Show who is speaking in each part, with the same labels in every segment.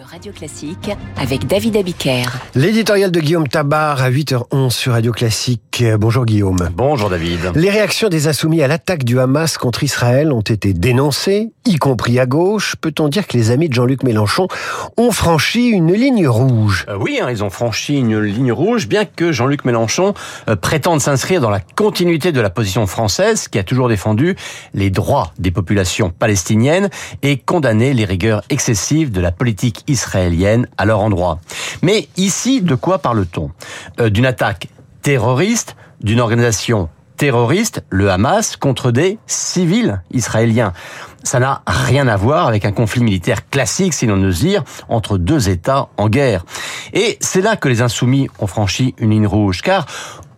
Speaker 1: de Radio Classique avec David Abiker.
Speaker 2: L'éditorial de Guillaume Tabar à 8h11 sur Radio Classique. Bonjour Guillaume.
Speaker 3: Bonjour David.
Speaker 2: Les réactions des insoumis à l'attaque du Hamas contre Israël ont été dénoncées, y compris à gauche. Peut-on dire que les amis de Jean-Luc Mélenchon ont franchi une ligne rouge?
Speaker 3: Euh, Oui, hein, ils ont franchi une ligne rouge, bien que Jean-Luc Mélenchon euh, prétende s'inscrire dans la continuité de la position française qui a toujours défendu les droits des populations palestiniennes et condamné les rigueurs excessives de la politique israélienne à leur endroit. Mais ici, de quoi parle-t-on? Euh, D'une attaque terroriste, d'une organisation terroriste, le Hamas, contre des civils israéliens. Ça n'a rien à voir avec un conflit militaire classique, si l'on ose dire, entre deux États en guerre. Et c'est là que les insoumis ont franchi une ligne rouge, car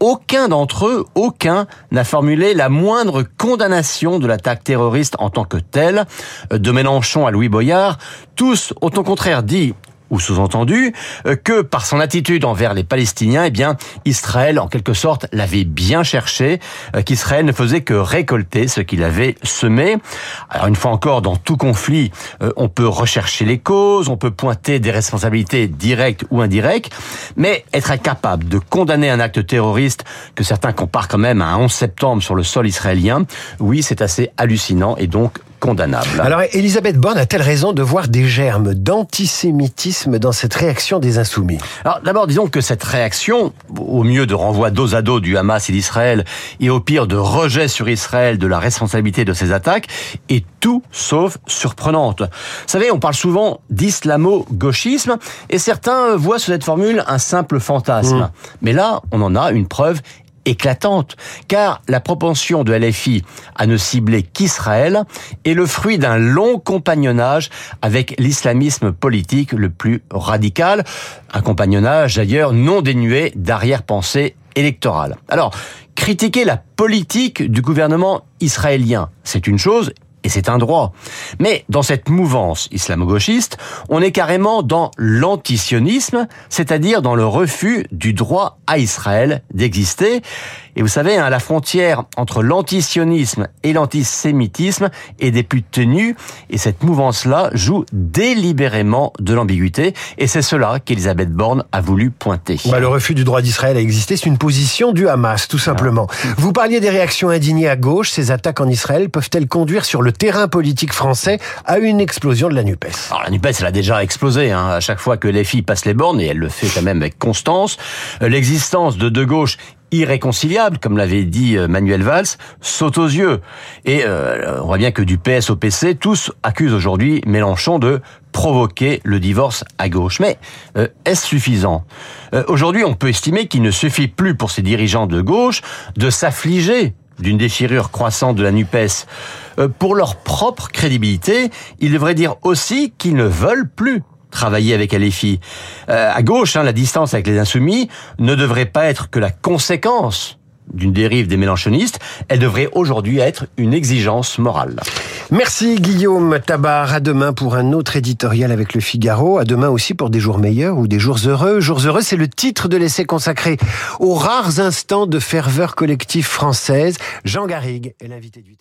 Speaker 3: aucun d'entre eux, aucun, n'a formulé la moindre condamnation de l'attaque terroriste en tant que telle. De Mélenchon à Louis Boyard, tous ont au contraire dit ou sous-entendu euh, que par son attitude envers les Palestiniens, eh bien, Israël, en quelque sorte, l'avait bien cherché, euh, qu'Israël ne faisait que récolter ce qu'il avait semé. Alors, une fois encore, dans tout conflit, euh, on peut rechercher les causes, on peut pointer des responsabilités directes ou indirectes, mais être incapable de condamner un acte terroriste que certains comparent quand même à un 11 septembre sur le sol israélien, oui, c'est assez hallucinant et donc condamnable.
Speaker 2: Alors, Elisabeth Borne a-t-elle raison de voir des germes d'antisémitisme dans cette réaction des insoumis?
Speaker 3: Alors, d'abord, disons que cette réaction, au mieux de renvoi dos à dos du Hamas et d'Israël, et au pire de rejet sur Israël de la responsabilité de ces attaques, est tout sauf surprenante. Vous savez, on parle souvent d'islamo-gauchisme, et certains voient sous cette formule un simple fantasme. Mmh. Mais là, on en a une preuve éclatante, car la propension de LFI à ne cibler qu'Israël est le fruit d'un long compagnonnage avec l'islamisme politique le plus radical, un compagnonnage d'ailleurs non dénué d'arrière-pensée électorale. Alors, critiquer la politique du gouvernement israélien, c'est une chose, et c'est un droit. Mais dans cette mouvance islamo-gauchiste, on est carrément dans l'antisionisme, c'est-à-dire dans le refus du droit à Israël d'exister. Et vous savez, hein, la frontière entre l'antisionisme et l'antisémitisme est des plus tenues, et cette mouvance-là joue délibérément de l'ambiguïté, et c'est cela qu'Elisabeth Borne a voulu pointer.
Speaker 2: Bah, le refus du droit d'Israël à exister, c'est une position du Hamas, tout simplement. Ah. Vous parliez des réactions indignées à gauche, ces attaques en Israël peuvent-elles conduire sur le terrain politique français à une explosion de la NUPES
Speaker 3: Alors la NUPES, elle a déjà explosé, hein, à chaque fois que les filles passent les bornes, et elle le fait quand même avec constance. Euh, l'existence de de gauche irréconciliable, comme l'avait dit euh, Manuel Valls, saute aux yeux. Et euh, on voit bien que du PS au PC, tous accusent aujourd'hui Mélenchon de provoquer le divorce à gauche. Mais euh, est-ce suffisant? Aujourd'hui, on peut estimer qu'il ne suffit plus pour ces dirigeants de gauche de s'affliger d'une déchirure croissante de la NUPES. pour leur propre crédibilité, ils devraient dire aussi qu'ils ne veulent plus travailler avec LFI. Euh, à gauche, hein, la distance avec les insoumis ne devrait pas être que la conséquence d'une dérive des mélanchonistes, elle devrait aujourd'hui être une exigence morale.
Speaker 2: Merci Guillaume Tabar. À demain pour un autre éditorial avec le Figaro. À demain aussi pour des jours meilleurs ou des jours heureux. Jours heureux, c'est le titre de l'essai consacré aux rares instants de ferveur collective française. Jean Garrigue est l'invité du